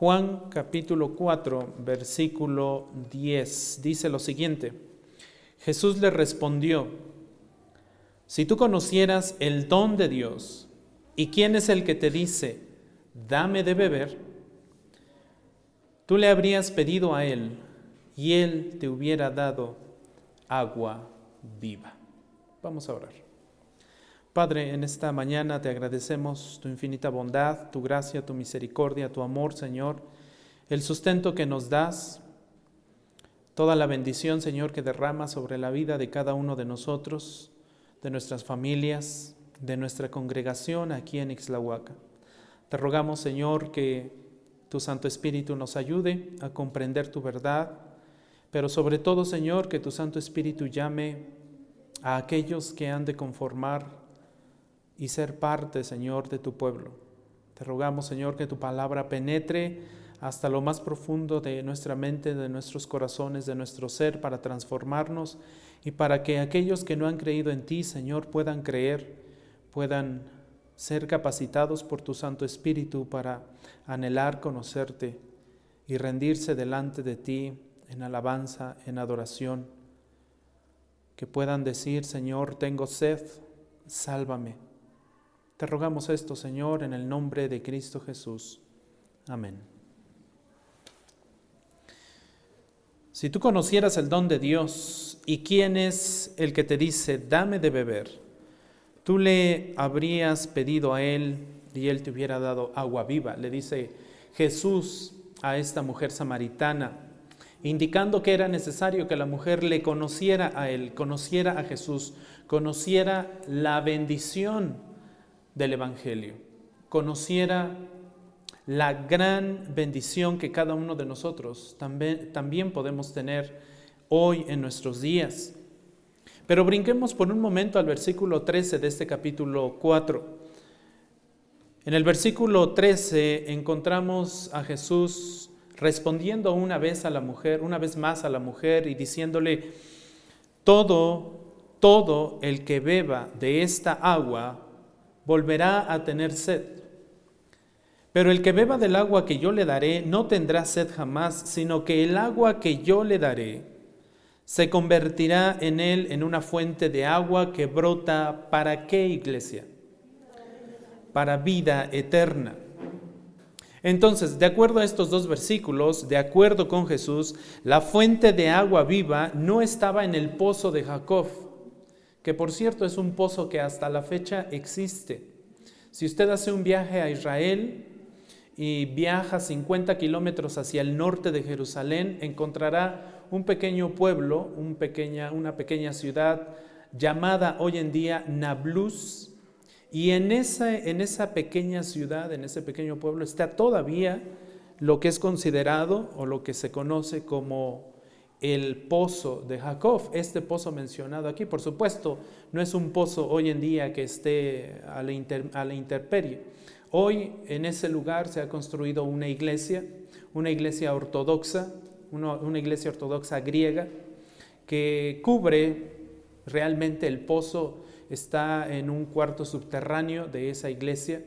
Juan capítulo 4, versículo 10, dice lo siguiente. Jesús le respondió, si tú conocieras el don de Dios y quién es el que te dice, dame de beber, tú le habrías pedido a él y él te hubiera dado agua viva. Vamos a orar. Padre, en esta mañana te agradecemos tu infinita bondad, tu gracia, tu misericordia, tu amor, Señor, el sustento que nos das, toda la bendición, Señor, que derramas sobre la vida de cada uno de nosotros, de nuestras familias, de nuestra congregación aquí en Ixlahuaca. Te rogamos, Señor, que tu Santo Espíritu nos ayude a comprender tu verdad, pero sobre todo, Señor, que tu Santo Espíritu llame a aquellos que han de conformar y ser parte, Señor, de tu pueblo. Te rogamos, Señor, que tu palabra penetre hasta lo más profundo de nuestra mente, de nuestros corazones, de nuestro ser, para transformarnos y para que aquellos que no han creído en ti, Señor, puedan creer, puedan ser capacitados por tu Santo Espíritu para anhelar conocerte y rendirse delante de ti en alabanza, en adoración. Que puedan decir, Señor, tengo sed, sálvame te rogamos esto, Señor, en el nombre de Cristo Jesús. Amén. Si tú conocieras el don de Dios y quién es el que te dice, dame de beber, tú le habrías pedido a él y él te hubiera dado agua viva. Le dice Jesús a esta mujer samaritana, indicando que era necesario que la mujer le conociera a él, conociera a Jesús, conociera la bendición del Evangelio, conociera la gran bendición que cada uno de nosotros también, también podemos tener hoy en nuestros días. Pero brinquemos por un momento al versículo 13 de este capítulo 4. En el versículo 13 encontramos a Jesús respondiendo una vez a la mujer, una vez más a la mujer y diciéndole, todo, todo el que beba de esta agua volverá a tener sed. Pero el que beba del agua que yo le daré no tendrá sed jamás, sino que el agua que yo le daré se convertirá en él en una fuente de agua que brota para qué iglesia? Para vida eterna. Entonces, de acuerdo a estos dos versículos, de acuerdo con Jesús, la fuente de agua viva no estaba en el pozo de Jacob, que por cierto es un pozo que hasta la fecha existe. Si usted hace un viaje a Israel y viaja 50 kilómetros hacia el norte de Jerusalén, encontrará un pequeño pueblo, una pequeña ciudad llamada hoy en día Nablus. Y en esa, en esa pequeña ciudad, en ese pequeño pueblo, está todavía lo que es considerado o lo que se conoce como el pozo de Jacob, este pozo mencionado aquí. Por supuesto, no es un pozo hoy en día que esté a la, intemperie. Hoy en ese lugar se ha construido una iglesia, una iglesia ortodoxa, una, iglesia ortodoxa griega, que cubre realmente el pozo, está en un cuarto subterráneo de esa iglesia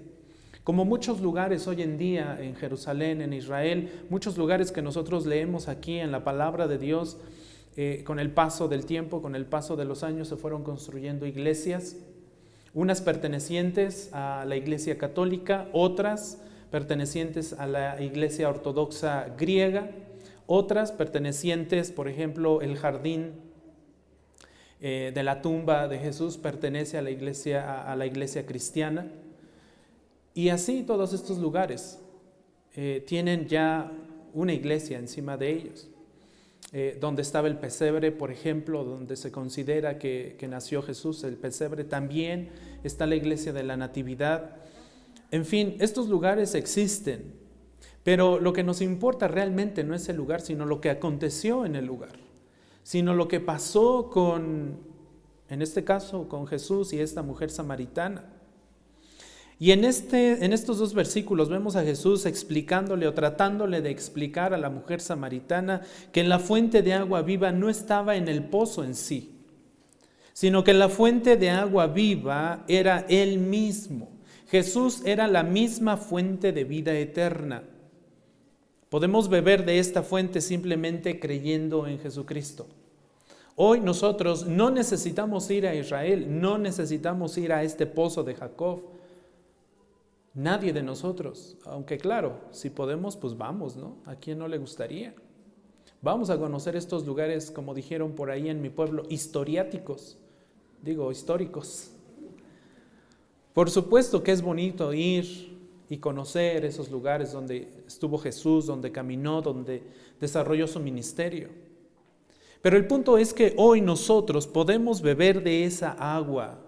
como muchos lugares hoy en día en Jerusalén, en Israel, muchos lugares que nosotros leemos aquí en la palabra de Dios, eh, con el paso del tiempo, con el paso de los años, se fueron construyendo iglesias, unas pertenecientes a la iglesia católica, otras pertenecientes a la iglesia ortodoxa griega, otras pertenecientes, por ejemplo, el jardín eh, de la tumba de Jesús pertenece a la iglesia, a la iglesia cristiana. Y así todos estos lugares eh, tienen ya una iglesia encima de ellos. Eh, donde estaba el pesebre, por ejemplo, donde se considera que, que, nació Jesús, el pesebre, también está la iglesia de la Natividad. En fin, estos lugares existen, pero lo que nos importa realmente no es el lugar, sino lo que aconteció en el lugar, sino lo que pasó con, en este caso, con Jesús y esta mujer samaritana. Y en, este, en estos dos versículos vemos a Jesús explicándole o tratándole de explicar a la mujer samaritana que la fuente de agua viva no estaba en el pozo en sí, sino que la fuente de agua viva era Él mismo. Jesús era la misma fuente de vida eterna. Podemos beber de esta fuente simplemente creyendo en Jesucristo. Hoy nosotros no necesitamos ir a Israel, no necesitamos ir a este pozo de Jacob. Nadie de nosotros, aunque claro, si podemos, pues vamos, ¿no? ¿A quién no le gustaría? Vamos a conocer estos lugares, como dijeron por ahí en mi pueblo, historiáticos, digo, históricos. Por supuesto que es bonito ir y conocer esos lugares donde estuvo Jesús, donde caminó, donde desarrolló su ministerio. Pero el punto es que hoy nosotros podemos beber de esa agua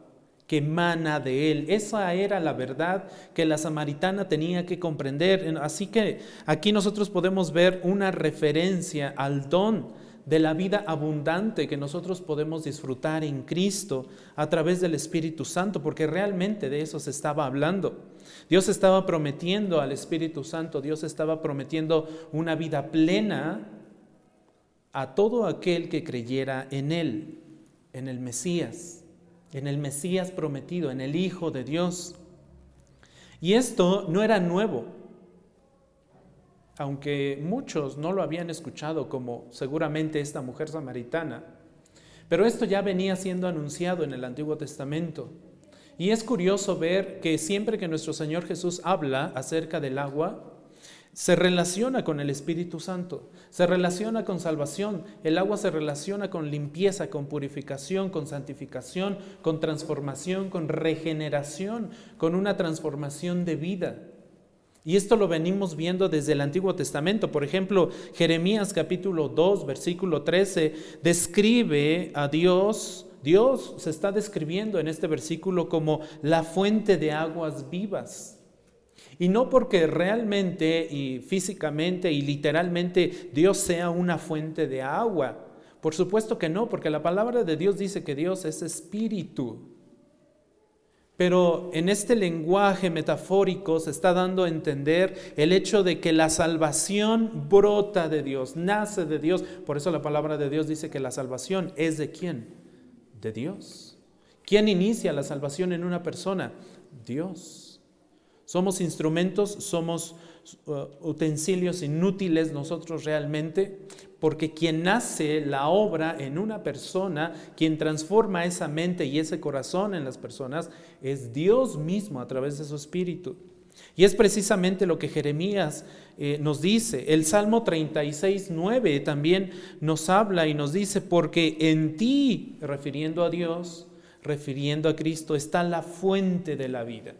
que emana de él. Esa era la verdad que la samaritana tenía que comprender. Así que aquí nosotros podemos ver una referencia al don de la vida abundante que nosotros podemos disfrutar en Cristo a través del Espíritu Santo, porque realmente de eso se estaba hablando. Dios estaba prometiendo al Espíritu Santo, Dios estaba prometiendo una vida plena a todo aquel que creyera en Él, en el Mesías, en el Mesías prometido, en el Hijo de Dios. Y esto no era nuevo, aunque muchos no lo habían escuchado, como seguramente esta mujer samaritana. Pero esto ya venía siendo anunciado en el Antiguo Testamento. Y es curioso ver que siempre que nuestro Señor Jesús habla acerca del agua, se relaciona con el Espíritu Santo, se relaciona con salvación. El agua se relaciona con limpieza, con purificación, con santificación, con transformación, con regeneración, con una transformación de vida. Y esto lo venimos viendo desde el Antiguo Testamento. Por ejemplo, Jeremías capítulo 2, versículo 13, describe a Dios, Dios se está describiendo en este versículo como la fuente de aguas vivas. Y no porque realmente y físicamente y literalmente Dios sea una fuente de agua. Por supuesto que no, porque la palabra de Dios dice que Dios es espíritu. Pero en este lenguaje metafórico se está dando a entender el hecho de que la salvación brota de Dios, nace de Dios. Por eso la palabra de Dios dice que la salvación es de quién? De Dios. ¿Quién inicia la salvación en una persona? Dios. Somos instrumentos, somos uh, utensilios inútiles nosotros realmente, porque quien hace la obra en una persona, quien transforma esa mente y ese corazón en las personas, es Dios mismo a través de su espíritu. Y es precisamente lo que Jeremías eh, nos dice. El Salmo 36, 9 también nos habla y nos dice, porque en ti, refiriendo a Dios, refiriendo a Cristo, está la fuente de la vida.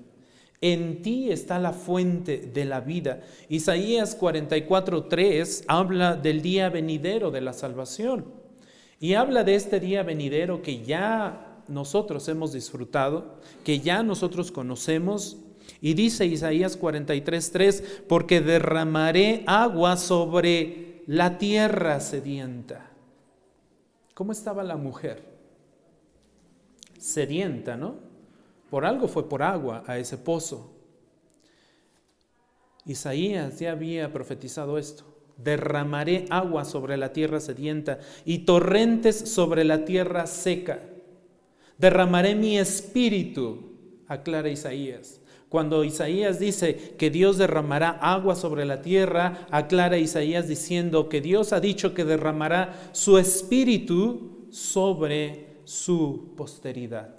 En ti está la fuente de la vida. Isaías 44:3 habla del día venidero de la salvación. Y habla de este día venidero que ya nosotros hemos disfrutado, que ya nosotros conocemos. Y dice Isaías 43:3, porque derramaré agua sobre la tierra sedienta. ¿Cómo estaba la mujer? Sedienta, ¿no? Por algo fue por agua a ese pozo. Isaías ya había profetizado esto. Derramaré agua sobre la tierra sedienta y torrentes sobre la tierra seca. Derramaré mi espíritu, aclara Isaías. Cuando Isaías dice que Dios derramará agua sobre la tierra, aclara Isaías diciendo que Dios ha dicho que derramará su espíritu sobre su posteridad.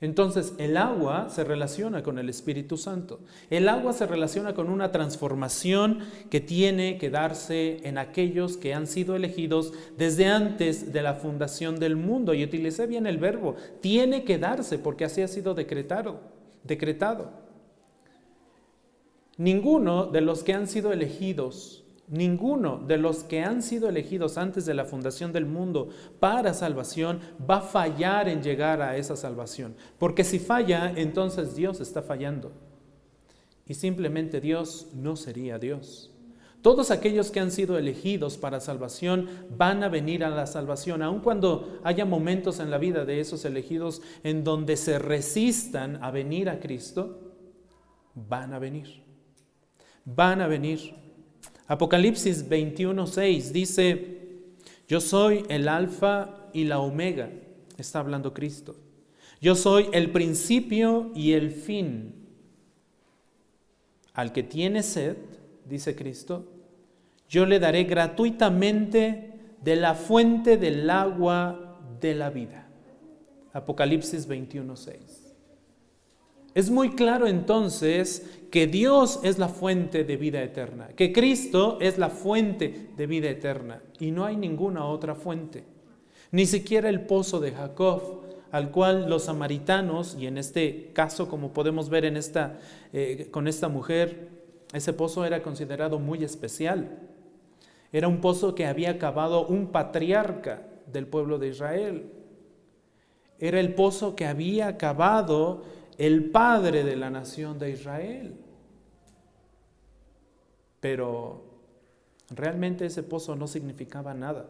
Entonces, el agua se relaciona con el Espíritu Santo. El agua se relaciona con una transformación que tiene que darse en aquellos que han sido elegidos desde antes de la fundación del mundo. Y utilicé bien el verbo, tiene que darse porque así ha sido decretado, decretado. Ninguno de los que han sido elegidos Ninguno de los que han sido elegidos antes de la fundación del mundo para salvación va a fallar en llegar a esa salvación. Porque si falla, entonces Dios está fallando. Y simplemente Dios no sería Dios. Todos aquellos que han sido elegidos para salvación van a venir a la salvación, aun cuando haya momentos en la vida de esos elegidos en donde se resistan a venir a Cristo, van a venir. Van a venir. Apocalipsis 21:6 dice, yo soy el alfa y la omega, está hablando Cristo. Yo soy el principio y el fin. Al que tiene sed, dice Cristo, yo le daré gratuitamente de la fuente del agua de la vida. Apocalipsis 21.6. Es muy claro entonces que Dios es la fuente de vida eterna, que Cristo es la fuente de vida eterna y no hay ninguna otra fuente, ni siquiera el pozo de Jacob, al cual los samaritanos, y en este caso como podemos ver en esta, eh, con esta mujer, ese pozo era considerado muy especial. Era un pozo que había cavado un patriarca del pueblo de Israel. Era el pozo que había cavado el padre de la nación de Israel. Pero realmente ese pozo no significaba nada,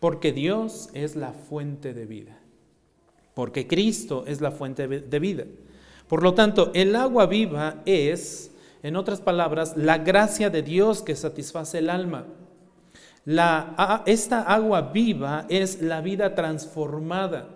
porque Dios es la fuente de vida, porque Cristo es la fuente de vida. Por lo tanto, el agua viva es, en otras palabras, la gracia de Dios que satisface el alma. esta agua viva es la vida transformada.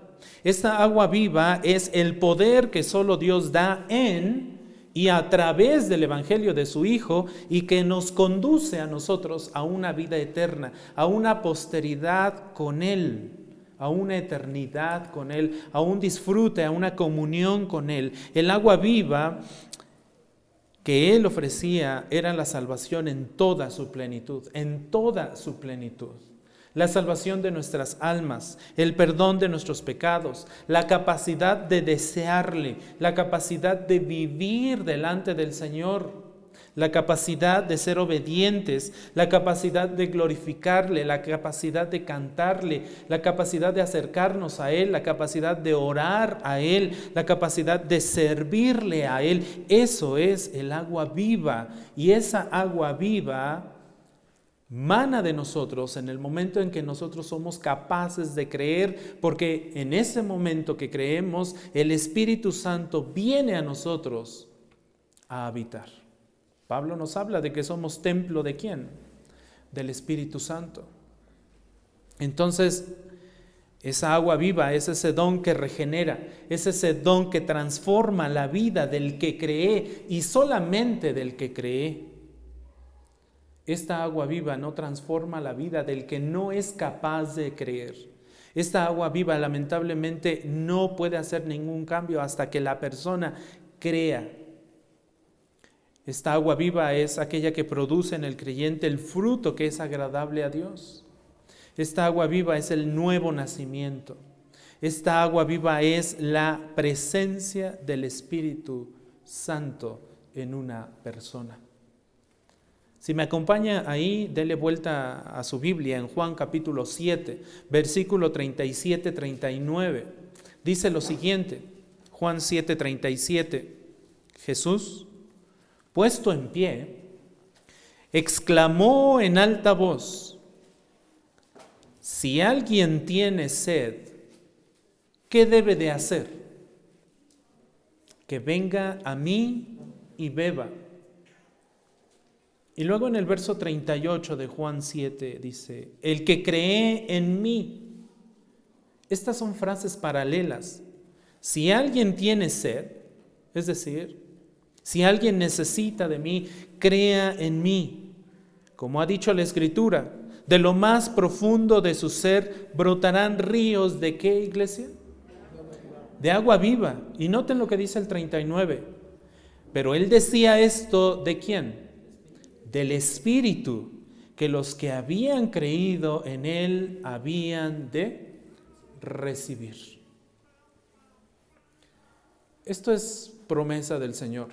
Esta agua viva es el poder que solo Dios da en y a través del Evangelio de su Hijo y que nos conduce a nosotros a una vida eterna, a una posteridad con Él, a una eternidad con Él, a un disfrute, a una comunión con Él. El agua viva que Él ofrecía era la salvación en toda su plenitud, en toda su plenitud la salvación de nuestras almas, el perdón de nuestros pecados, la capacidad de desearle, la capacidad de vivir delante del Señor, la capacidad de ser obedientes, la capacidad de glorificarle, la capacidad de cantarle, la capacidad de acercarnos a Él, la capacidad de orar a Él, la capacidad de servirle a Él. Eso es el agua viva y esa agua viva mana de nosotros en el momento en que nosotros somos capaces de creer, porque en ese momento que creemos, el Espíritu Santo viene a nosotros a habitar. Pablo nos habla de que somos templo de quién? Del Espíritu Santo. Entonces, esa agua viva es ese don que regenera, es ese don que transforma la vida del que cree y solamente del que cree. Esta agua viva no transforma la vida del que no es capaz de creer. Esta agua viva lamentablemente no puede hacer ningún cambio hasta que la persona crea. Esta agua viva es aquella que produce en el creyente el fruto que es agradable a Dios. Esta agua viva es el nuevo nacimiento. Esta agua viva es la presencia del Espíritu Santo en una persona. Si me acompaña ahí, dele vuelta a su Biblia en Juan capítulo 7, versículo 37-39. Dice lo siguiente, Juan 7, 37. Jesús, puesto en pie, exclamó en alta voz, si alguien tiene sed, ¿qué debe de hacer? Que venga a mí y beba. Y luego en el verso 38 de Juan 7 dice, el que cree en mí. Estas son frases paralelas. Si alguien tiene sed, es decir, si alguien necesita de mí, crea en mí. Como ha dicho la Escritura, de lo más profundo de su ser brotarán ríos de qué iglesia? De agua viva. Y noten lo que dice el 39. Pero él decía esto de quién? Del Espíritu que los que habían creído en Él habían de recibir. Esto es promesa del Señor.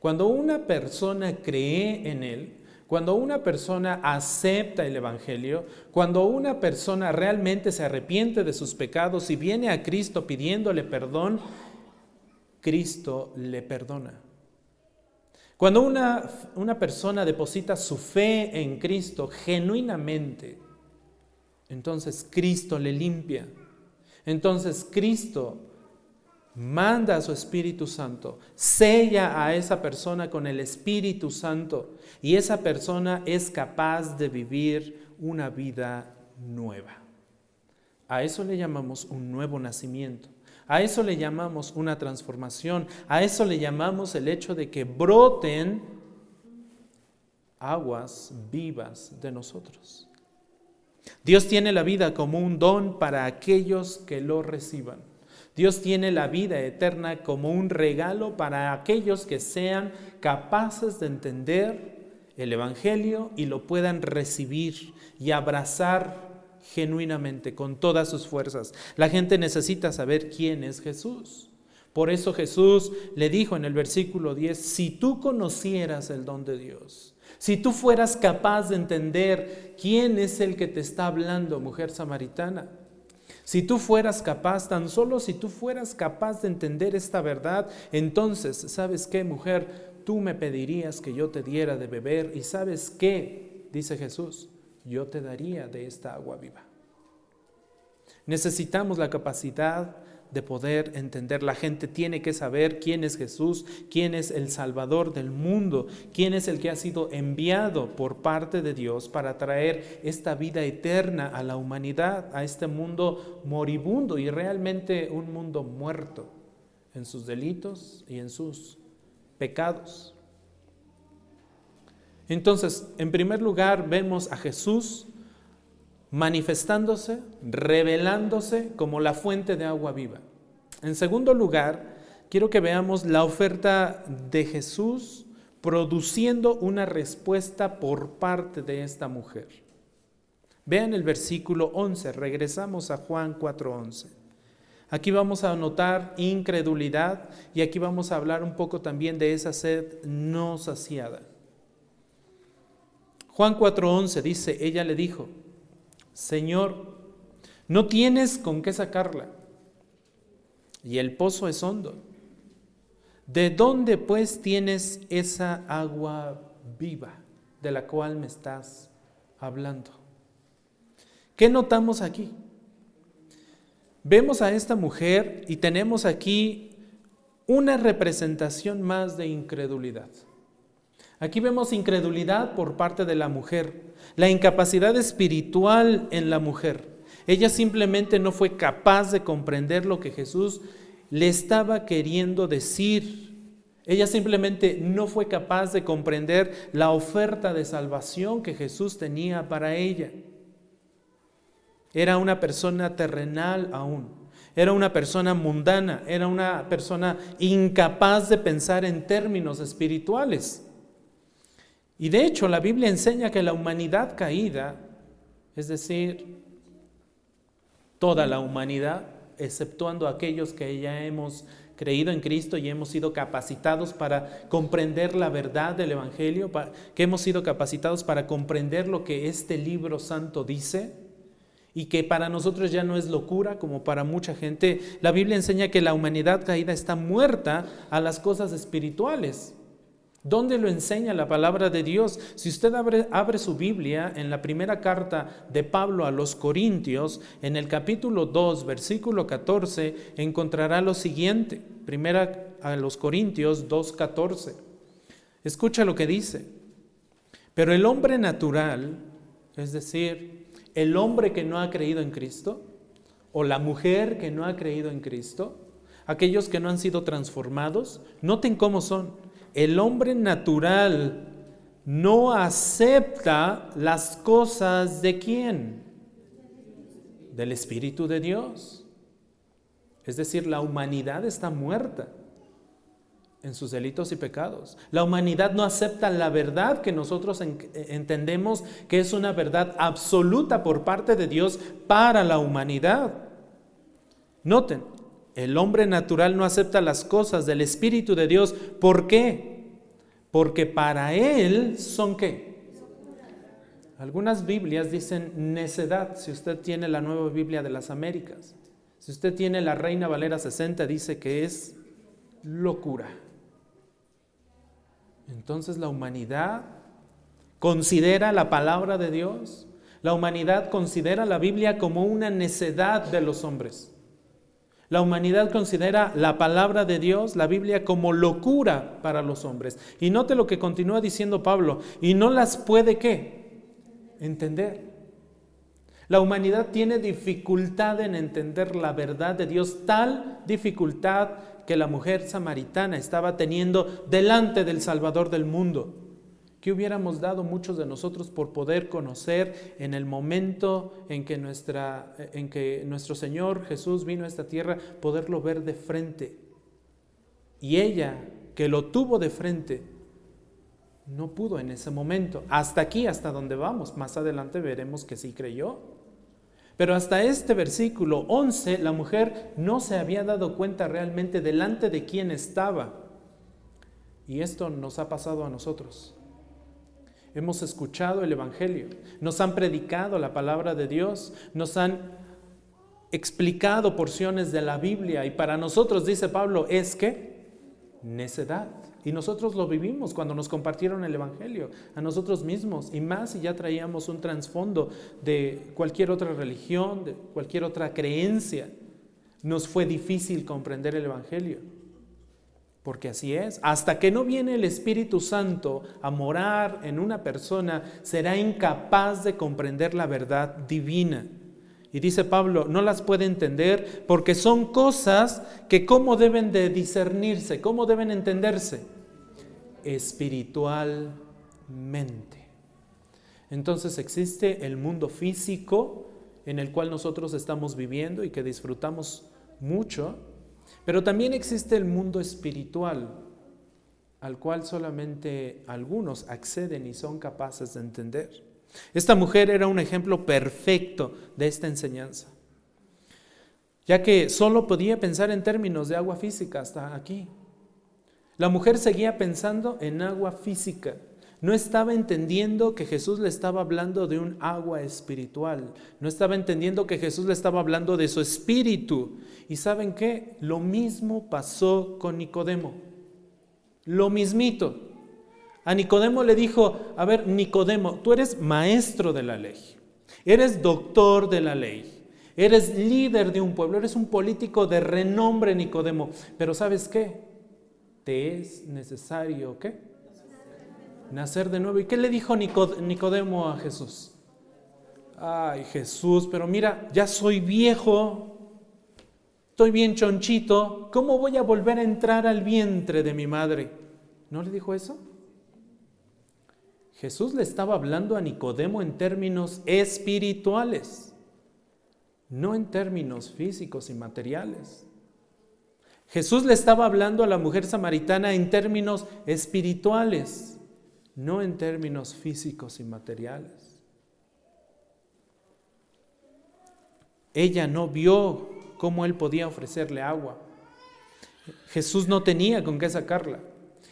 Cuando una persona cree en Él, cuando una persona acepta el Evangelio, cuando una persona realmente se arrepiente de sus pecados y viene a Cristo pidiéndole perdón, Cristo le perdona. Cuando una, una persona deposita su fe en Cristo genuinamente, entonces Cristo le limpia. Entonces Cristo manda a su Espíritu Santo, sella a esa persona con el Espíritu Santo y esa persona es capaz de vivir una vida nueva. A eso le llamamos un nuevo nacimiento. A eso le llamamos una transformación, a eso le llamamos el hecho de que broten aguas vivas de nosotros. Dios tiene la vida como un don para aquellos que lo reciban. Dios tiene la vida eterna como un regalo para aquellos que sean capaces de entender el Evangelio y lo puedan recibir y abrazar genuinamente, con todas sus fuerzas. La gente necesita saber quién es Jesús. Por eso Jesús le dijo en el versículo 10, si tú conocieras el don de Dios, si tú fueras capaz de entender quién es el que te está hablando, mujer samaritana, si tú fueras capaz, tan solo si tú fueras capaz de entender esta verdad, entonces, ¿sabes qué, mujer? Tú me pedirías que yo te diera de beber y ¿sabes qué? Dice Jesús, yo te daría de esta agua viva. Necesitamos la capacidad de poder entender. La gente tiene que saber quién es Jesús, quién es el Salvador del mundo, quién es el que ha sido enviado por parte de Dios para traer esta vida eterna a la humanidad, a este mundo moribundo y realmente un mundo muerto en sus delitos y en sus pecados. Entonces, en primer lugar, vemos a Jesús manifestándose, revelándose como la fuente de agua viva. En segundo lugar, quiero que veamos la oferta de Jesús produciendo una respuesta por parte de esta mujer. Vean el versículo 11, regresamos a Juan 4:11. Aquí vamos a notar incredulidad y aquí vamos a hablar un poco también de esa sed no saciada. Juan 4:11 dice, ella le dijo, Señor, no tienes con qué sacarla y el pozo es hondo. ¿De dónde pues tienes esa agua viva de la cual me estás hablando? ¿Qué notamos aquí? Vemos a esta mujer y tenemos aquí una representación más de incredulidad. Aquí vemos incredulidad por parte de la mujer, la incapacidad espiritual en la mujer. Ella simplemente no fue capaz de comprender lo que Jesús le estaba queriendo decir. Ella simplemente no fue capaz de comprender la oferta de salvación que Jesús tenía para ella. Era una persona terrenal aún, era una persona mundana, era una persona incapaz de pensar en términos espirituales. Y de hecho la Biblia enseña que la humanidad caída, es decir, toda la humanidad, exceptuando aquellos que ya hemos creído en Cristo y hemos sido capacitados para comprender la verdad del Evangelio, que hemos sido capacitados para comprender lo que este libro santo dice y que para nosotros ya no es locura como para mucha gente. La Biblia enseña que la humanidad caída está muerta a las cosas espirituales. ¿Dónde lo enseña la palabra de Dios? Si usted abre, su Biblia en la primera carta de Pablo a los Corintios, en el capítulo 2, versículo 14, encontrará lo siguiente. Primera a los Corintios 2, 14. Escucha lo que dice. Pero el hombre natural, es decir, el hombre que no ha creído en Cristo, o la mujer que no ha creído en Cristo, aquellos que no han sido transformados, noten cómo son el hombre natural no acepta las cosas de quién? Del Espíritu de Dios. Es decir, la humanidad está muerta en sus delitos y pecados. La humanidad no acepta la verdad que nosotros entendemos que es una verdad absoluta por parte de Dios para la humanidad. Noten, el hombre natural no acepta las cosas del Espíritu de Dios. ¿Por qué? Porque para él son qué? Algunas Biblias dicen necedad, si usted tiene la nueva Biblia de las Américas. Si usted tiene la Reina Valera 60, dice que es locura. Entonces la humanidad considera la palabra de Dios, la humanidad considera la Biblia como una necedad de los hombres. La humanidad considera la palabra de Dios, la Biblia, como locura para los hombres. Y note lo que continúa diciendo Pablo, y no las puede qué? Entender. La humanidad tiene dificultad en entender la verdad de Dios, tal dificultad que la mujer samaritana estaba teniendo delante del Salvador del mundo, ¿Qué hubiéramos dado muchos de nosotros por poder conocer en el momento en que, nuestra, en que nuestro Señor Jesús vino a esta tierra, poderlo ver de frente? Y ella, que lo tuvo de frente, no pudo en ese momento. Hasta aquí, hasta donde vamos. Más adelante veremos que sí creyó. Pero hasta este versículo 11, la mujer no se había dado cuenta realmente delante de quién estaba. Y esto nos ha pasado a nosotros. Hemos escuchado el Evangelio, nos han predicado la palabra de Dios, nos han explicado porciones de la Biblia y para nosotros, dice Pablo, es que necedad. Y nosotros lo vivimos cuando nos compartieron el Evangelio, a nosotros mismos, y más si ya traíamos un trasfondo de cualquier otra religión, de cualquier otra creencia. Nos fue difícil comprender el Evangelio, porque así es. Hasta que no viene el Espíritu Santo a morar en una persona, será incapaz de comprender la verdad divina. Y dice Pablo, no las puede entender porque son cosas que cómo deben de discernirse, cómo deben entenderse espiritualmente. Entonces existe el mundo físico en el cual nosotros estamos viviendo y que disfrutamos mucho, pero también existe el mundo espiritual al cual solamente algunos acceden y son capaces de entender. Esta mujer era un ejemplo perfecto de esta enseñanza, ya que solo podía pensar en términos de agua física hasta aquí. La mujer seguía pensando en agua física. No estaba entendiendo que Jesús le estaba hablando de un agua espiritual. No estaba entendiendo que Jesús le estaba hablando de su espíritu. Y saben qué? Lo mismo pasó con Nicodemo. Lo mismito. A Nicodemo le dijo, a ver, Nicodemo, tú eres maestro de la ley, eres doctor de la ley, eres líder de un pueblo, eres un político de renombre, Nicodemo, pero ¿sabes qué? Te es necesario, ¿qué? Nacer de nuevo. ¿Y qué le dijo Nicodemo a Jesús? Ay, Jesús, pero mira, ya soy viejo, estoy bien chonchito, ¿cómo voy a volver a entrar al vientre de mi madre? ¿No le dijo eso? Jesús le estaba hablando a Nicodemo en términos espirituales, no en términos físicos y materiales. Jesús le estaba hablando a la mujer samaritana en términos espirituales, no en términos físicos y materiales. Ella no vio cómo él podía ofrecerle agua. Jesús no tenía con qué sacarla.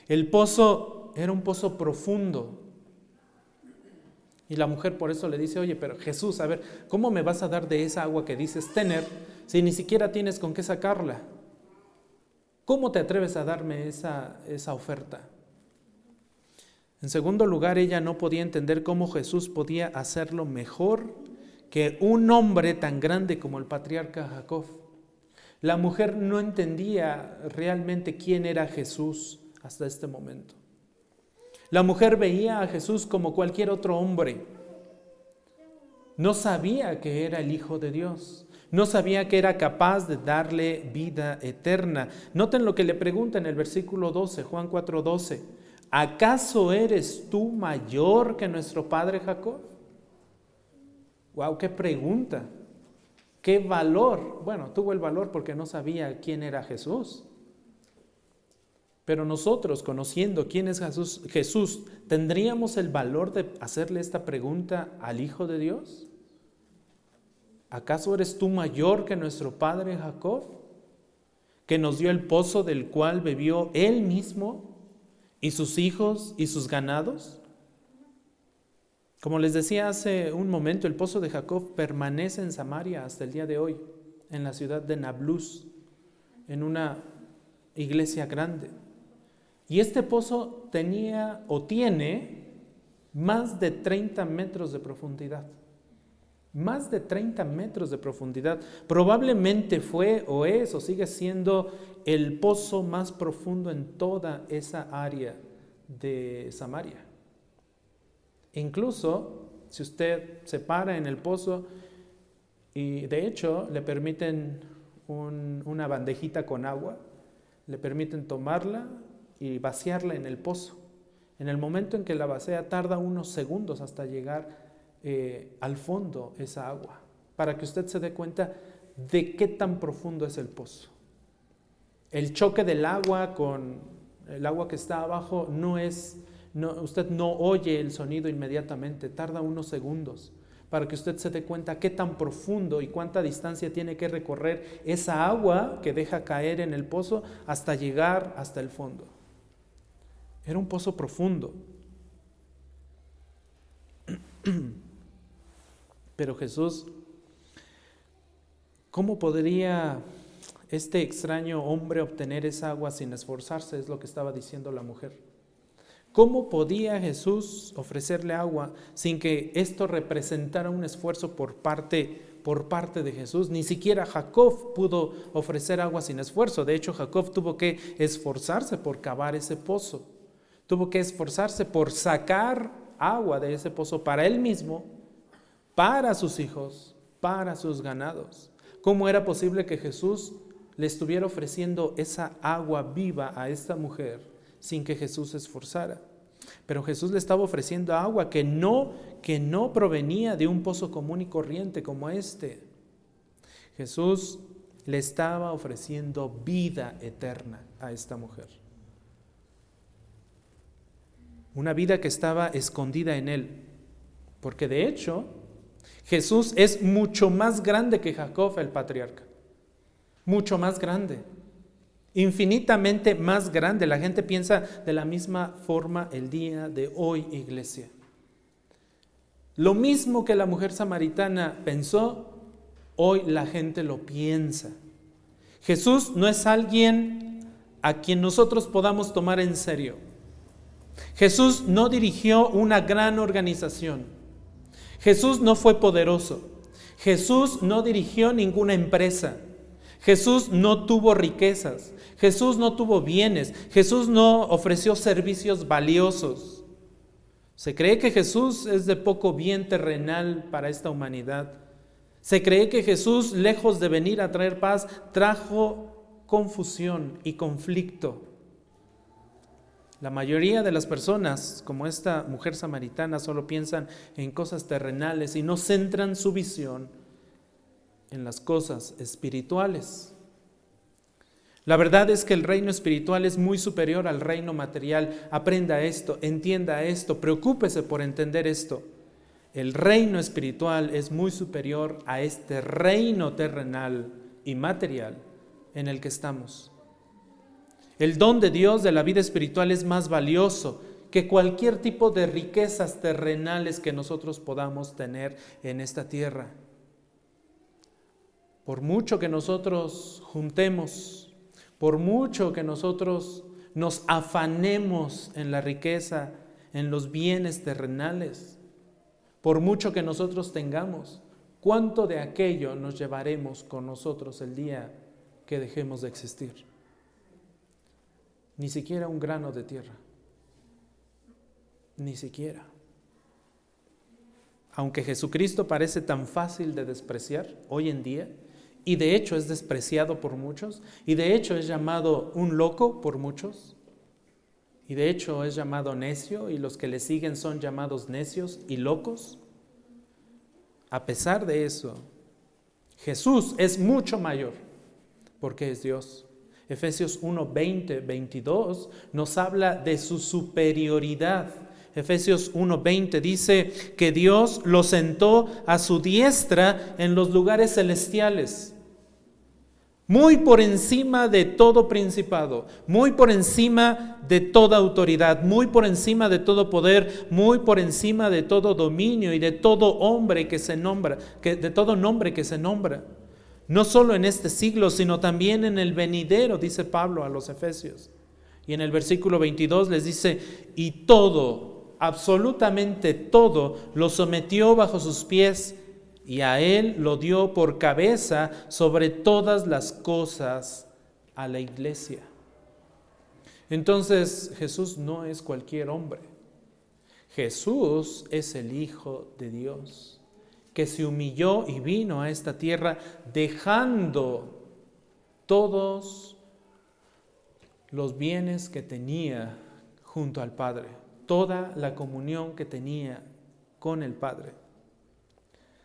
El pozo era un pozo profundo, y la mujer por eso le dice, oye, pero Jesús, a ver, ¿cómo me vas a dar de esa agua que dices tener si ni siquiera tienes con qué sacarla? ¿Cómo te atreves a darme esa, esa oferta? En segundo lugar, ella no podía entender cómo Jesús podía hacerlo mejor que un hombre tan grande como el patriarca Jacob. La mujer no entendía realmente quién era Jesús hasta este momento. La mujer veía a Jesús como cualquier otro hombre. No sabía que era el Hijo de Dios. No sabía que era capaz de darle vida eterna. Noten lo que le pregunta en el versículo 12, Juan 4, 12. ¿Acaso eres tú mayor que nuestro padre Jacob? Wow, qué pregunta. Qué valor. Bueno, tuvo el valor porque no sabía quién era Jesús. Pero nosotros, conociendo quién es Jesús, Jesús, ¿tendríamos el valor de hacerle esta pregunta al Hijo de Dios? ¿Acaso eres tú mayor que nuestro padre Jacob, que nos dio el pozo del cual bebió él mismo y sus hijos y sus ganados? Como les decía hace un momento, el pozo de Jacob permanece en Samaria hasta el día de hoy, en la ciudad de Nablus, en una iglesia grande. Y este pozo tenía o tiene más de 30 metros de profundidad. Más de 30 metros de profundidad. Probablemente fue o es o sigue siendo el pozo más profundo en toda esa área de Samaria. Incluso si usted se para en el pozo y de hecho le permiten una bandejita con agua, le permiten tomarla y vaciarla en el pozo. En el momento en que la vacía tarda unos segundos hasta llegar eh, al fondo esa agua, para que usted se dé cuenta de qué tan profundo es el pozo. El choque del agua con el agua que está abajo no es, no, usted no oye el sonido inmediatamente, tarda unos segundos para que usted se dé cuenta qué tan profundo y cuánta distancia tiene que recorrer esa agua que deja caer en el pozo hasta llegar hasta el fondo. Era un pozo profundo. Pero Jesús, ¿cómo podría este extraño hombre obtener esa agua sin esforzarse? Es lo que estaba diciendo la mujer. ¿Cómo podía Jesús ofrecerle agua sin que esto representara un esfuerzo por parte, por parte de Jesús? Ni siquiera Jacob pudo ofrecer agua sin esfuerzo. De hecho, Jacob tuvo que esforzarse por cavar ese pozo. Tuvo que esforzarse por sacar agua de ese pozo para él mismo, para sus hijos, para sus ganados. ¿Cómo era posible que Jesús le estuviera ofreciendo esa agua viva a esta mujer? sin que Jesús se esforzara. Pero Jesús le estaba ofreciendo agua que no, que no provenía de un pozo común y corriente como este. Jesús le estaba ofreciendo vida eterna a esta mujer. Una vida que estaba escondida en él. Porque de hecho, Jesús es mucho más grande que Jacob el patriarca. Mucho más grande infinitamente más grande. La gente piensa de la misma forma el día de hoy, iglesia. Lo mismo que la mujer samaritana pensó, hoy la gente lo piensa. Jesús no es alguien a quien nosotros podamos tomar en serio. Jesús no dirigió una gran organización. Jesús no fue poderoso. Jesús no dirigió ninguna empresa. Jesús no tuvo riquezas. Jesús no tuvo bienes, Jesús no ofreció servicios valiosos. Se cree que Jesús es de poco bien terrenal para esta humanidad. Se cree que Jesús, lejos de venir a traer paz, trajo confusión y conflicto. La mayoría de las personas, como esta mujer samaritana, solo piensan en cosas terrenales y no centran su visión en las cosas espirituales. La verdad es que el reino espiritual es muy superior al reino material. Aprenda esto, entienda esto, preocúpese por entender esto. El reino espiritual es muy superior a este reino terrenal y material en el que estamos. El don de Dios de la vida espiritual es más valioso que cualquier tipo de riquezas terrenales que nosotros podamos tener en esta tierra. Por mucho que nosotros juntemos, por mucho que nosotros nos afanemos en la riqueza, en los bienes terrenales, por mucho que nosotros tengamos, ¿cuánto de aquello nos llevaremos con nosotros el día que dejemos de existir? Ni siquiera un grano de tierra. Ni siquiera. Aunque Jesucristo parece tan fácil de despreciar hoy en día, y de hecho es despreciado por muchos, y de hecho es llamado un loco por muchos, y de hecho es llamado necio, y los que le siguen son llamados necios y locos. A pesar de eso, Jesús es mucho mayor, porque es Dios. Efesios 1, 20, 22 nos habla de su superioridad. Efesios 1:20 dice que Dios lo sentó a su diestra en los lugares celestiales muy por encima de todo principado, muy por encima de toda autoridad, muy por encima de todo poder, muy por encima de todo dominio y de todo hombre que se nombra, que, de todo nombre que se nombra. No solo en este siglo, sino también en el venidero, dice Pablo a los Efesios. Y en el versículo 22 les dice, y todo, absolutamente todo, lo sometió bajo sus pies y a él lo dio por cabeza sobre todas las cosas a la iglesia. Entonces Jesús no es cualquier hombre. Jesús es el Hijo de Dios, que se humilló y vino a esta tierra dejando todos los bienes que tenía junto al Padre. Toda la comunión que tenía con el Padre.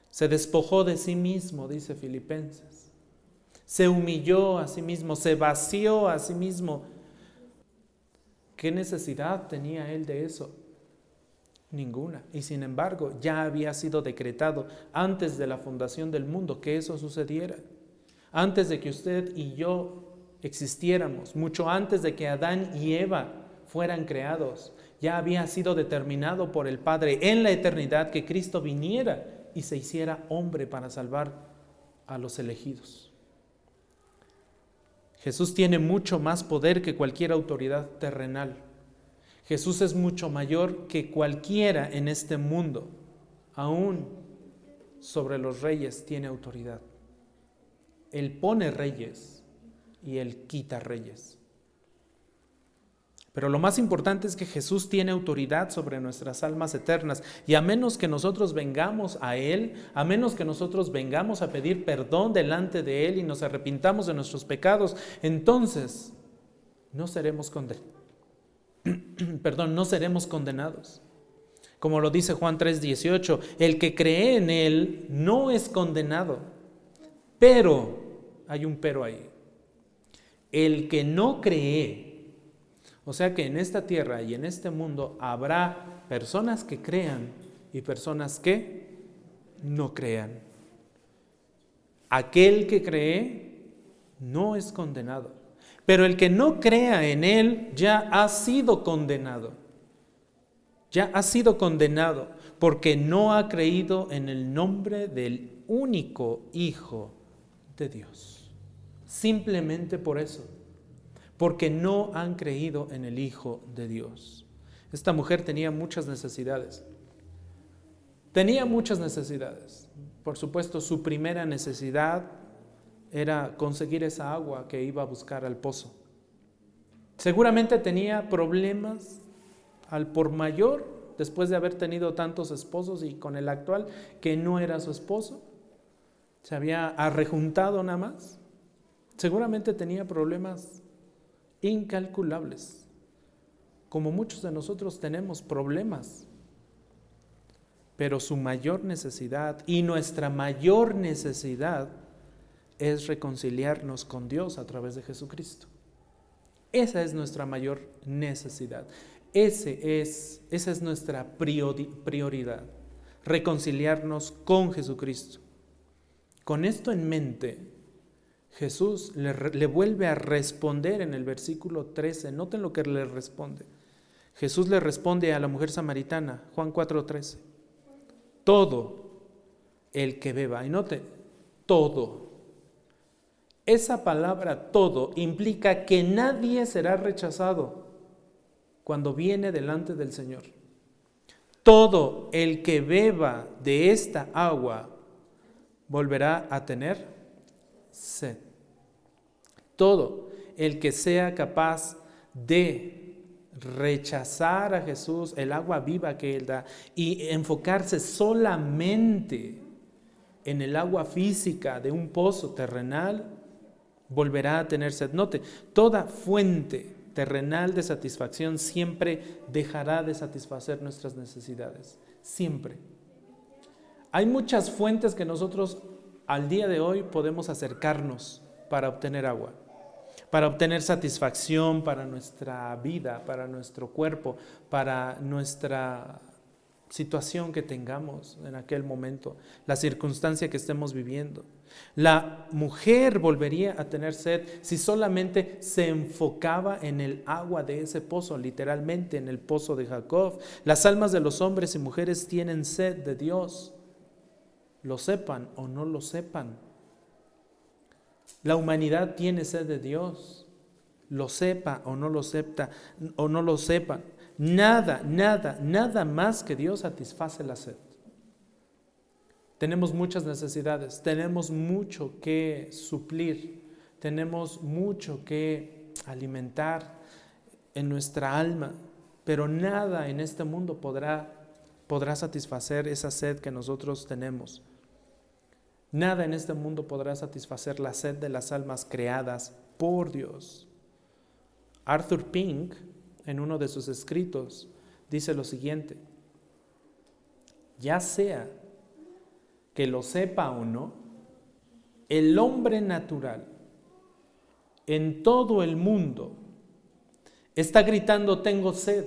Se despojó de sí mismo, dice Filipenses. Se humilló a sí mismo, se vació a sí mismo. ¿Qué necesidad tenía él de eso? Ninguna. Y sin embargo, ya había sido decretado antes de la fundación del mundo que eso sucediera. Antes de que usted y yo existiéramos, mucho antes de que Adán y Eva fueran creados, ya había sido determinado por el Padre en la eternidad que Cristo viniera y se hiciera hombre para salvar a los elegidos. Jesús tiene mucho más poder que cualquier autoridad terrenal. Jesús es mucho mayor que cualquiera en este mundo. Aún sobre los reyes tiene autoridad. Él pone reyes y Él quita reyes. Pero lo más importante es que Jesús tiene autoridad sobre nuestras almas eternas. Y a menos que nosotros vengamos a Él, a menos que nosotros vengamos a pedir perdón delante de Él y nos arrepintamos de nuestros pecados, entonces no seremos condenados perdón, no seremos condenados. Como lo dice Juan 3:18, el que cree en Él no es condenado. Pero, hay un pero ahí, el que no cree, o sea que en esta tierra y en este mundo habrá personas que crean y personas que no crean. Aquel que cree no es condenado. Pero el que no crea en Él ya ha sido condenado. Ya ha sido condenado porque no ha creído en el nombre del único Hijo de Dios. Simplemente por eso. Porque no han creído en el Hijo de Dios. Esta mujer tenía muchas necesidades. Tenía muchas necesidades. Por supuesto, su primera necesidad era conseguir esa agua que iba a buscar al pozo. Seguramente tenía problemas al por mayor después de haber tenido tantos esposos y con el actual que no era su esposo. Se había arrejuntado nada más. Seguramente tenía problemas incalculables. Como muchos de nosotros tenemos problemas. Pero su mayor necesidad y nuestra mayor necesidad es reconciliarnos con Dios a través de Jesucristo. Esa es nuestra mayor necesidad. Ese es, esa es nuestra prioridad, reconciliarnos con Jesucristo. Con esto en mente, Jesús le, vuelve a responder en el versículo 13. Noten lo que le responde. Jesús le responde a la mujer samaritana, Juan 4:13. Todo el que beba, y note, todo esa palabra todo implica que nadie será rechazado cuando viene delante del Señor. Todo el que beba de esta agua volverá a tener sed. Todo el que sea capaz de rechazar a Jesús, el agua viva que Él da, y enfocarse solamente en el agua física de un pozo terrenal, volverá a tener sed. Note, toda fuente terrenal de satisfacción siempre dejará de satisfacer nuestras necesidades. Siempre. Hay muchas fuentes que nosotros al día de hoy podemos acercarnos para obtener agua, para obtener satisfacción para nuestra vida, para nuestro cuerpo, para nuestra situación que tengamos en aquel momento, la circunstancia que estemos viviendo. La mujer volvería a tener sed si solamente se enfocaba en el agua de ese pozo, literalmente en el pozo de Jacob. Las almas de los hombres y mujeres tienen sed de Dios, lo sepan o no lo sepan. La humanidad tiene sed de Dios, lo sepa o no lo sepa o no lo sepan. Nada, nada, nada más que Dios satisface la sed. Tenemos muchas necesidades, tenemos mucho que suplir, tenemos mucho que alimentar en nuestra alma, pero nada en este mundo podrá, podrá satisfacer esa sed que nosotros tenemos. Nada en este mundo podrá satisfacer la sed de las almas creadas por Dios. Arthur Pink, en uno de sus escritos, dice lo siguiente, ya sea que lo sepa o no, el hombre natural en todo el mundo está gritando, tengo sed.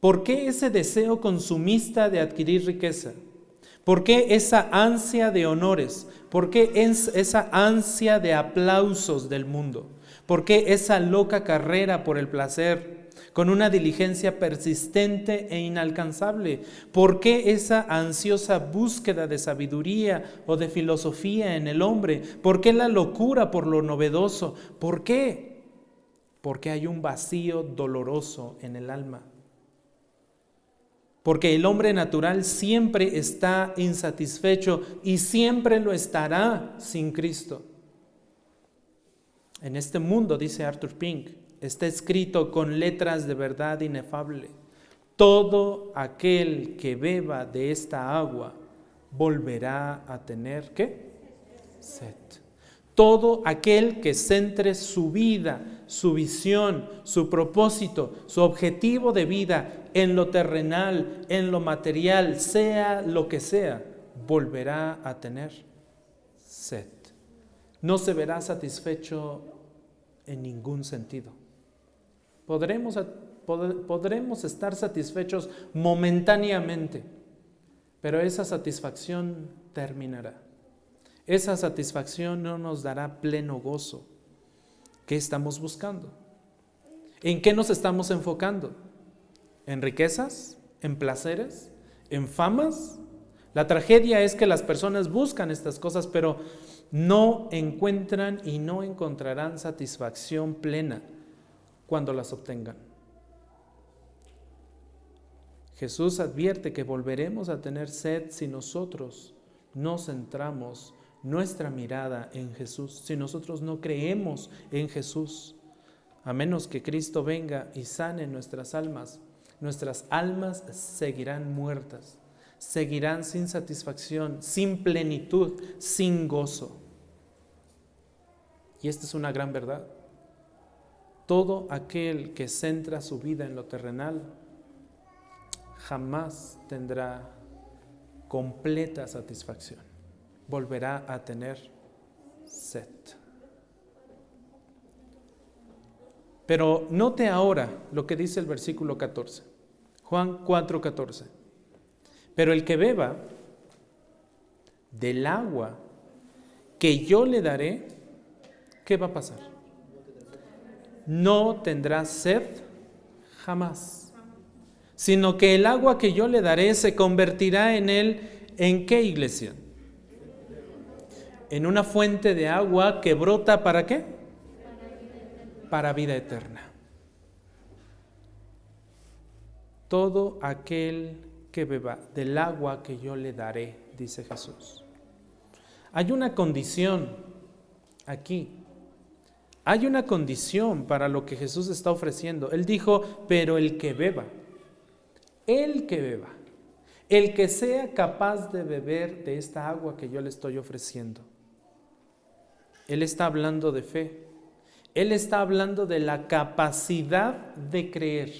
¿Por qué ese deseo consumista de adquirir riqueza? ¿Por qué esa ansia de honores? ¿Por qué esa ansia de aplausos del mundo? ¿Por qué esa loca carrera por el placer con una diligencia persistente e inalcanzable? ¿Por qué esa ansiosa búsqueda de sabiduría o de filosofía en el hombre? ¿Por qué la locura por lo novedoso? ¿Por qué? Porque hay un vacío doloroso en el alma. Porque el hombre natural siempre está insatisfecho y siempre lo estará sin Cristo. En este mundo, dice Arthur Pink, está escrito con letras de verdad inefable. Todo aquel que beba de esta agua volverá a tener ¿qué? Sed. Todo aquel que centre su vida, su visión, su propósito, su objetivo de vida en lo terrenal, en lo material, sea lo que sea, volverá a tener sed. No se verá satisfecho en ningún sentido. Podremos, podremos estar satisfechos momentáneamente, pero esa satisfacción terminará. Esa satisfacción no nos dará pleno gozo. ¿Qué estamos buscando? ¿En qué nos estamos enfocando? en riquezas, en placeres, en famas. La tragedia es que las personas buscan estas cosas, pero no encuentran y no encontrarán satisfacción plena cuando las obtengan. Jesús advierte que volveremos a tener sed si nosotros no centramos nuestra mirada en Jesús, si nosotros no creemos en Jesús, a menos que Cristo venga y sane nuestras almas nuestras almas seguirán muertas, seguirán sin satisfacción, sin plenitud, sin gozo. Y esta es una gran verdad. Todo aquel que centra su vida en lo terrenal jamás tendrá completa satisfacción. Volverá a tener sed. Pero note ahora lo que dice el versículo 14. Juan 4:14. Pero el que beba del agua que yo le daré, ¿qué va a pasar? No tendrá sed jamás, sino que el agua que yo le daré se convertirá en él, ¿en qué iglesia? En una fuente de agua que brota para qué? Para vida eterna. todo aquel que beba del agua que yo le daré, dice Jesús. Hay una condición aquí. Hay una condición para lo que Jesús está ofreciendo. Él dijo, pero el que beba, el que beba, el que sea capaz de beber de esta agua que yo le estoy ofreciendo. Él está hablando de fe. Él está hablando de la capacidad de creer.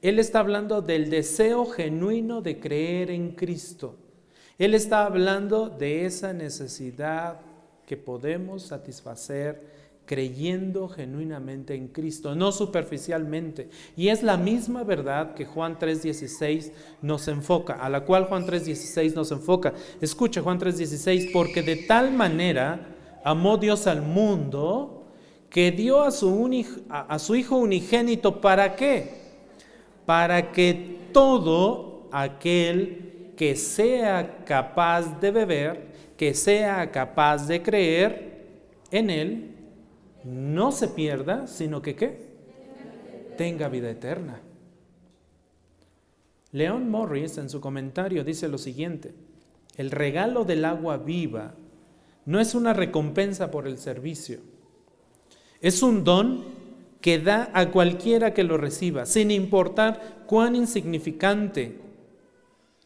Él está hablando del deseo genuino de creer en Cristo. Él está hablando de esa necesidad que podemos satisfacer creyendo genuinamente en Cristo, no superficialmente. Y es la misma verdad que Juan 3:16 nos enfoca, a la cual Juan 3:16 nos enfoca. Escucha Juan 3:16, porque de tal manera amó Dios al mundo que dio a su, Hijo unigénito, ¿para qué? para que todo aquel que sea capaz de beber, que sea capaz de creer en Él, no se pierda, sino que ¿qué? Tenga vida eterna. León Morris en su comentario dice lo siguiente, el regalo del agua viva no es una recompensa por el servicio, es un don que da a cualquiera que lo reciba, sin importar cuán insignificante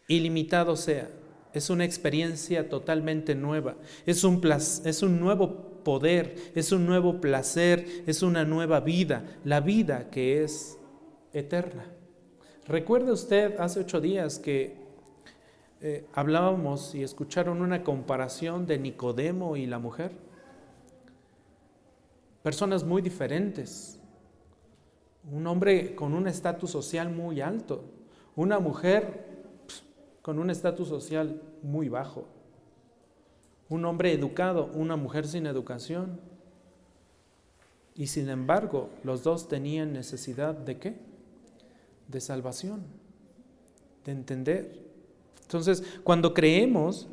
y limitado sea. Es una experiencia totalmente nueva, es un, es un nuevo poder, es un nuevo placer, es una nueva vida, la vida que es eterna. ¿Recuerda usted hace ocho días que eh, hablábamos y escucharon una comparación de Nicodemo y la mujer? Personas muy diferentes. Un hombre con un estatus social muy alto. Una mujer con un estatus social muy bajo. Un hombre educado, una mujer sin educación. Y sin embargo, los dos tenían necesidad de qué? De salvación, de entender. Entonces, cuando creemos,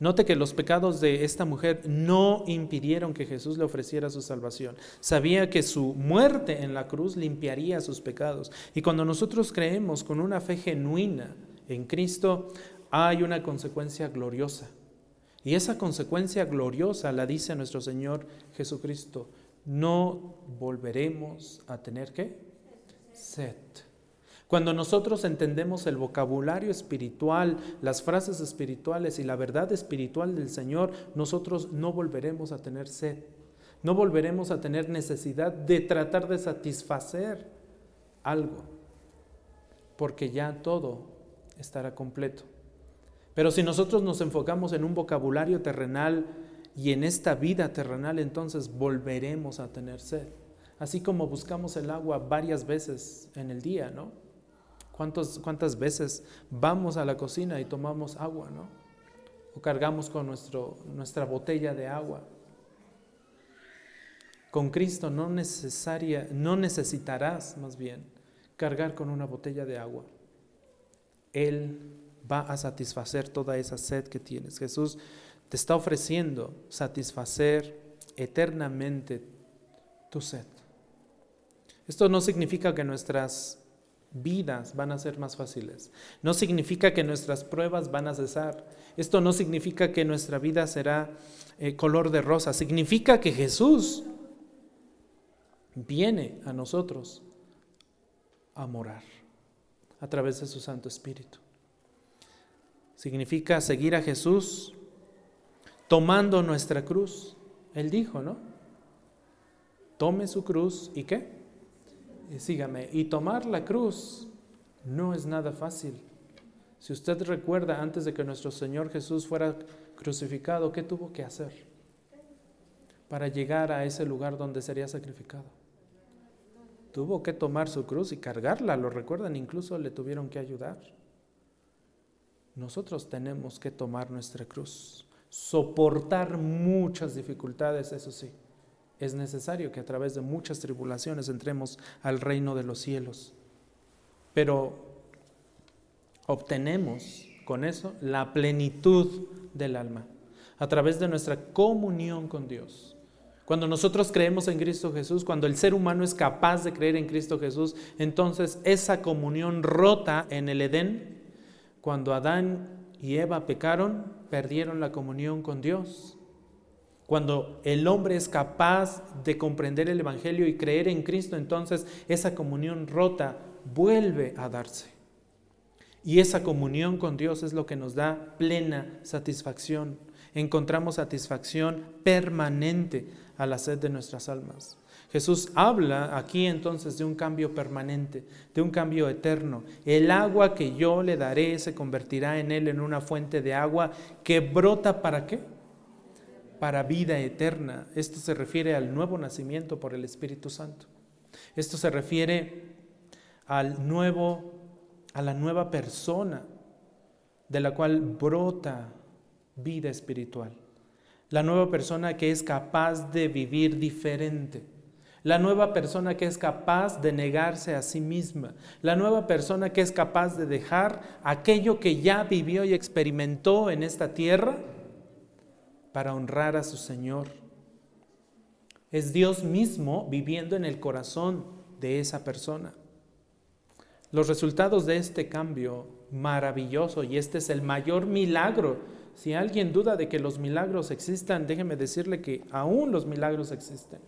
note que los pecados de esta mujer no impidieron que Jesús le ofreciera su salvación. Sabía que su muerte en la cruz limpiaría sus pecados. Y cuando nosotros creemos con una fe genuina en Cristo, hay una consecuencia gloriosa. Y esa consecuencia gloriosa la dice nuestro Señor Jesucristo. No volveremos a tener qué? Sed. Cuando nosotros entendemos el vocabulario espiritual, las frases espirituales y la verdad espiritual del Señor, nosotros no volveremos a tener sed. No volveremos a tener necesidad de tratar de satisfacer algo, porque ya todo estará completo. Pero si nosotros nos enfocamos en un vocabulario terrenal y en esta vida terrenal, entonces volveremos a tener sed. Así como buscamos el agua varias veces en el día, ¿no? ¿Cuántas veces vamos a la cocina y tomamos agua, ¿no? O cargamos con nuestro, nuestra botella de agua. Con Cristo no, necesaria, no necesitarás, más bien, cargar con una botella de agua. Él va a satisfacer toda esa sed que tienes. Jesús te está ofreciendo satisfacer eternamente tu sed. Esto no significa que nuestras vidas van a ser más fáciles. No significa que nuestras pruebas van a cesar. Esto no significa que nuestra vida será eh, color de rosa. Significa que Jesús viene a nosotros a morar a través de su Santo Espíritu significa seguir a Jesús tomando nuestra cruz. Él dijo, ¿no? Tome su cruz y qué? Y sígame. Y tomar la cruz no es nada fácil. Si usted recuerda, antes de que nuestro Señor Jesús fuera crucificado, ¿qué tuvo que hacer para llegar a ese lugar donde sería sacrificado? Tuvo que tomar su cruz y cargarla, lo recuerdan, incluso le tuvieron que ayudar. Nosotros tenemos que tomar nuestra cruz, soportar muchas dificultades, eso sí. Es necesario que a través de muchas tribulaciones entremos al reino de los cielos. Pero obtenemos con eso la plenitud del alma, a través de nuestra comunión con Dios. Cuando nosotros creemos en Cristo Jesús, cuando el ser humano es capaz de creer en Cristo Jesús, entonces esa comunión rota en el Edén cuando Adán y Eva pecaron, perdieron la comunión con Dios. Cuando el hombre es capaz de comprender el Evangelio y creer en Cristo, entonces esa comunión rota vuelve a darse. Y esa comunión con Dios es lo que nos da plena satisfacción. Encontramos satisfacción permanente a la sed de nuestras almas. Jesús habla aquí entonces de un cambio permanente, de un cambio eterno. El agua que yo le daré se convertirá en él en una fuente de agua que brota para qué? Para vida eterna. Esto se refiere al nuevo nacimiento por el Espíritu Santo. Esto se refiere al nuevo a la nueva persona de la cual brota vida espiritual. La nueva persona que es capaz de vivir diferente la nueva persona que es capaz de negarse a sí misma, la nueva persona que es capaz de dejar aquello que ya vivió y experimentó en esta tierra para honrar a su Señor. Es Dios mismo viviendo en el corazón de esa persona. Los resultados de este cambio maravilloso, y este es el mayor milagro, si alguien duda de que los milagros existan, déjeme decirle que aún los milagros existen.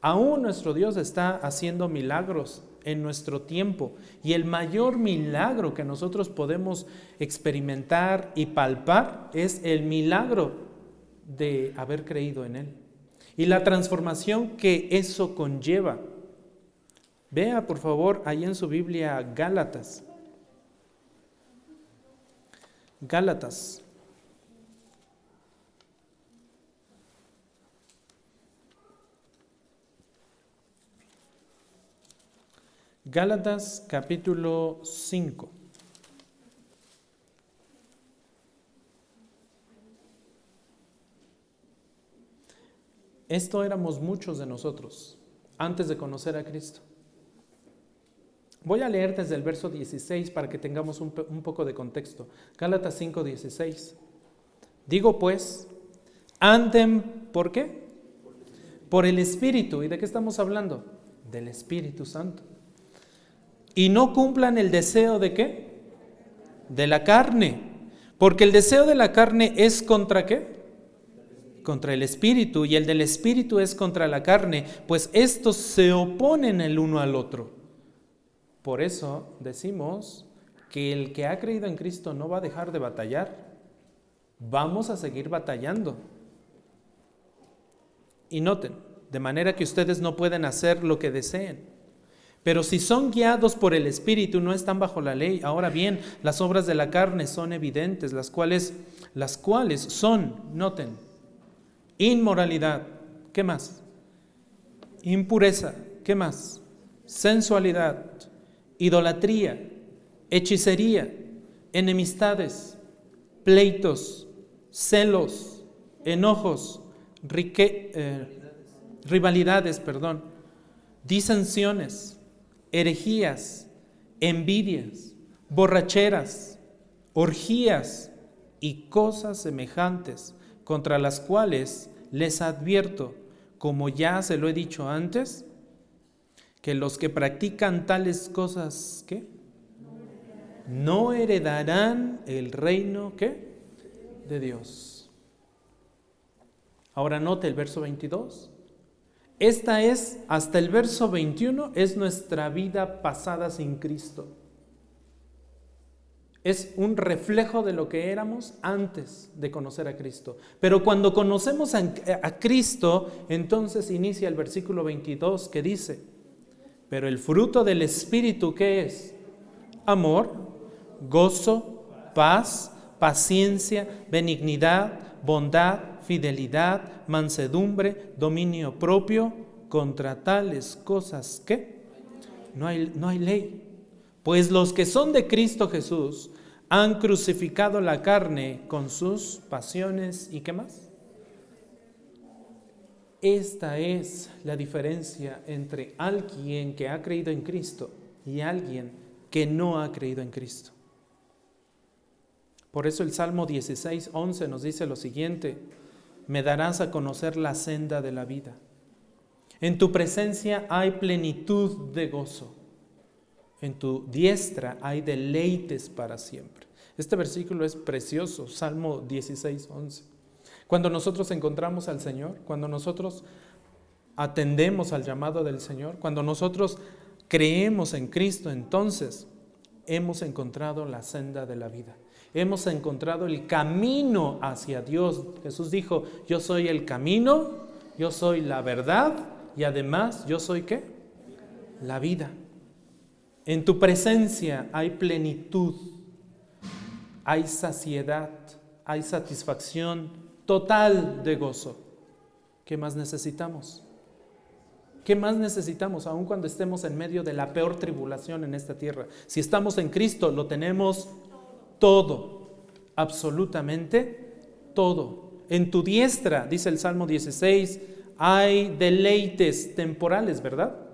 Aún nuestro Dios está haciendo milagros en nuestro tiempo y el mayor milagro que nosotros podemos experimentar y palpar es el milagro de haber creído en Él y la transformación que eso conlleva. Vea, por favor, ahí en su Biblia Gálatas. Gálatas. Gálatas capítulo 5. Esto éramos muchos de nosotros antes de conocer a Cristo. Voy a leer desde el verso 16 para que tengamos un, poco de contexto. Gálatas 5, 16. Digo pues, anden, ¿por qué? Por el Espíritu. ¿Y de qué estamos hablando? Del Espíritu Santo. Y no cumplan el deseo de qué? De la carne. Porque el deseo de la carne es contra qué? Contra el Espíritu. Y el del Espíritu es contra la carne. Pues estos se oponen el uno al otro por eso decimos que el que ha creído en Cristo no va a dejar de batallar. Vamos a seguir batallando. Y noten, de manera que ustedes no pueden hacer lo que deseen. Pero si son guiados por el Espíritu, no están bajo la ley. Ahora bien, las obras de la carne son evidentes, las cuales, las cuales son, noten, inmoralidad, ¿qué más? Impureza, ¿qué más? Sensualidad, idolatría, hechicería, enemistades, pleitos, celos, enojos, eh, rivalidades, perdón, disensiones, herejías, envidias, borracheras, orgías y cosas semejantes, contra las cuales les advierto, como ya se lo he dicho antes, que los que practican tales cosas, ¿qué? No heredarán el reino, ¿qué? De Dios. Ahora note el verso 22. Esta es, hasta el verso 21, es nuestra vida pasada sin Cristo. Es un reflejo de lo que éramos antes de conocer a Cristo. Pero cuando conocemos a, a Cristo, entonces inicia el versículo 22 que dice, pero el fruto del Espíritu, ¿qué es? Amor, gozo, paz, paciencia, benignidad, bondad, fidelidad, mansedumbre, dominio propio. Contra tales cosas ¿qué? no hay, no hay ley. Pues los que son de Cristo Jesús han crucificado la carne con sus pasiones y qué más? Esta es la diferencia entre alguien que ha creído en Cristo y alguien que no ha creído en Cristo. Por eso el Salmo 16, 11 nos dice lo siguiente, me darás a conocer la senda de la vida. En tu presencia hay plenitud de gozo. En tu diestra hay deleites para siempre. Este versículo es precioso, Salmo 16, 11. Cuando nosotros encontramos al Señor, cuando nosotros atendemos al llamado del Señor, cuando nosotros creemos en Cristo, entonces hemos encontrado la senda de la vida. Hemos encontrado el camino hacia Dios. Jesús dijo, yo soy el camino, yo soy la verdad y además yo soy qué? La vida. En tu presencia hay plenitud, hay saciedad, hay satisfacción, total de gozo. ¿Qué más necesitamos? ¿Qué más necesitamos aun cuando estemos en medio de la peor tribulación en esta tierra? Si estamos en Cristo, lo tenemos todo, absolutamente todo. En tu diestra, dice el Salmo 16, hay deleites temporales, ¿verdad?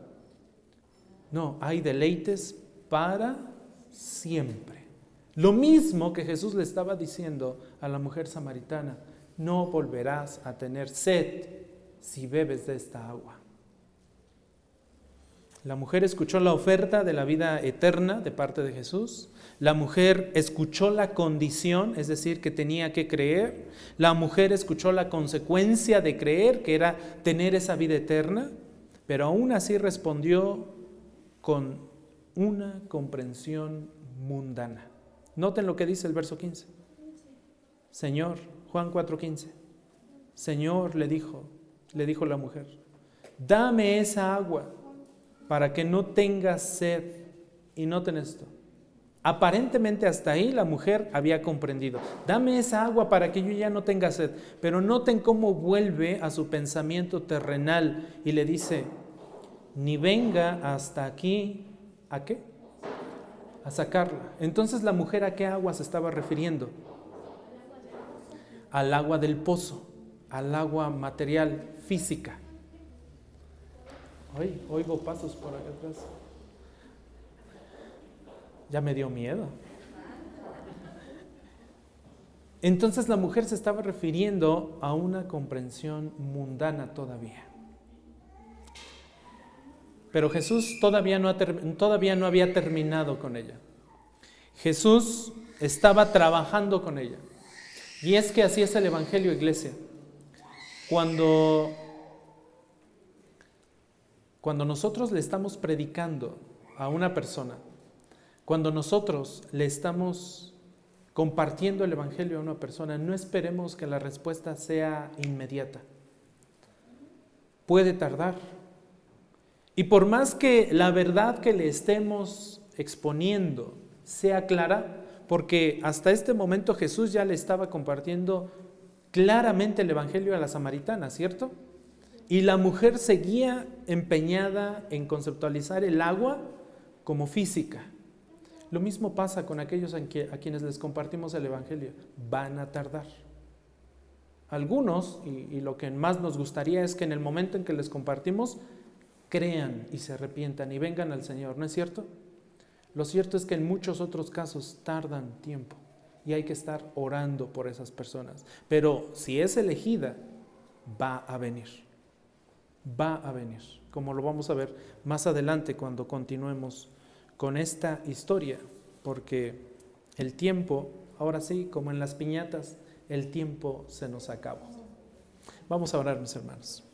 No, hay deleites para siempre. Lo mismo que Jesús le estaba diciendo a la mujer samaritana no volverás a tener sed si bebes de esta agua. La mujer escuchó la oferta de la vida eterna de parte de Jesús. La mujer escuchó la condición, es decir, que tenía que creer. La mujer escuchó la consecuencia de creer, que era tener esa vida eterna. Pero aún así respondió con una comprensión mundana. Noten lo que dice el verso 15. Señor, Juan 4:15. Señor, le dijo, le dijo la mujer, dame esa agua para que no tengas sed. Y noten esto. Aparentemente hasta ahí la mujer había comprendido. Dame esa agua para que yo ya no tenga sed. Pero noten cómo vuelve a su pensamiento terrenal y le dice, ni venga hasta aquí, ¿a qué? A sacarla. Entonces la mujer a qué agua se estaba refiriendo? Al agua del pozo, al agua material, física. Ay, oigo pasos por acá atrás. Ya me dio miedo. Entonces la mujer se estaba refiriendo a una comprensión mundana todavía. Pero Jesús todavía no, había terminado con ella. Jesús estaba trabajando con ella. Y es que así es el Evangelio, iglesia. Cuando cuando nosotros le estamos predicando a una persona, cuando nosotros le estamos compartiendo el Evangelio a una persona, no esperemos que la respuesta sea inmediata. Puede tardar. Y por más que la verdad que le estemos exponiendo sea clara, porque hasta este momento Jesús ya le estaba compartiendo claramente el Evangelio a la samaritana, ¿cierto? Y la mujer seguía empeñada en conceptualizar el agua como física. Lo mismo pasa con aquellos a quienes les compartimos el Evangelio. Van a tardar. Algunos, y, lo que más nos gustaría es que en el momento en que les compartimos, crean y se arrepientan y vengan al Señor, ¿no es cierto? Lo cierto es que en muchos otros casos tardan tiempo y hay que estar orando por esas personas. Pero si es elegida, va a venir va a venir, como lo vamos a ver más adelante cuando continuemos con esta historia, porque el tiempo, ahora sí, como en las piñatas, el tiempo se nos acabó. Vamos a orar, mis hermanos.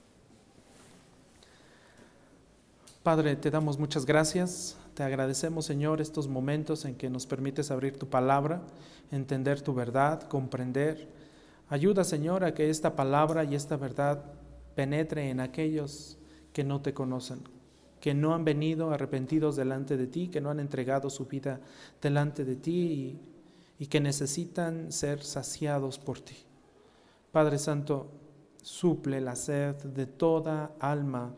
Padre, te damos muchas gracias. Te agradecemos, Señor, estos momentos en que nos permites abrir tu palabra, entender tu verdad, comprender. Ayuda, Señor, a que esta palabra y esta verdad penetre en aquellos que no te conocen, que no han venido arrepentidos delante de ti, que no han entregado su vida delante de ti y, que necesitan ser saciados por ti. Padre Santo, suple la sed de toda alma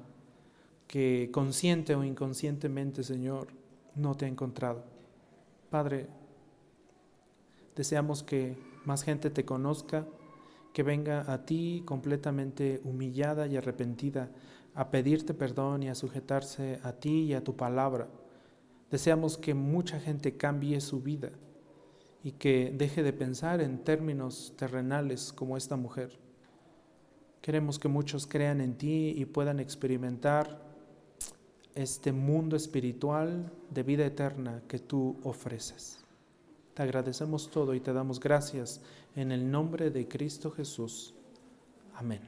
que consciente o inconscientemente, Señor, no te ha encontrado. Padre, deseamos que más gente te conozca, que venga a ti completamente humillada y arrepentida a pedirte perdón y a sujetarse a ti y a tu palabra. Deseamos que mucha gente cambie su vida y que deje de pensar en términos terrenales como esta mujer. Queremos que muchos crean en ti y puedan experimentar este mundo espiritual de vida eterna que tú ofreces. Te agradecemos todo y te damos gracias en el nombre de Cristo Jesús. Amén.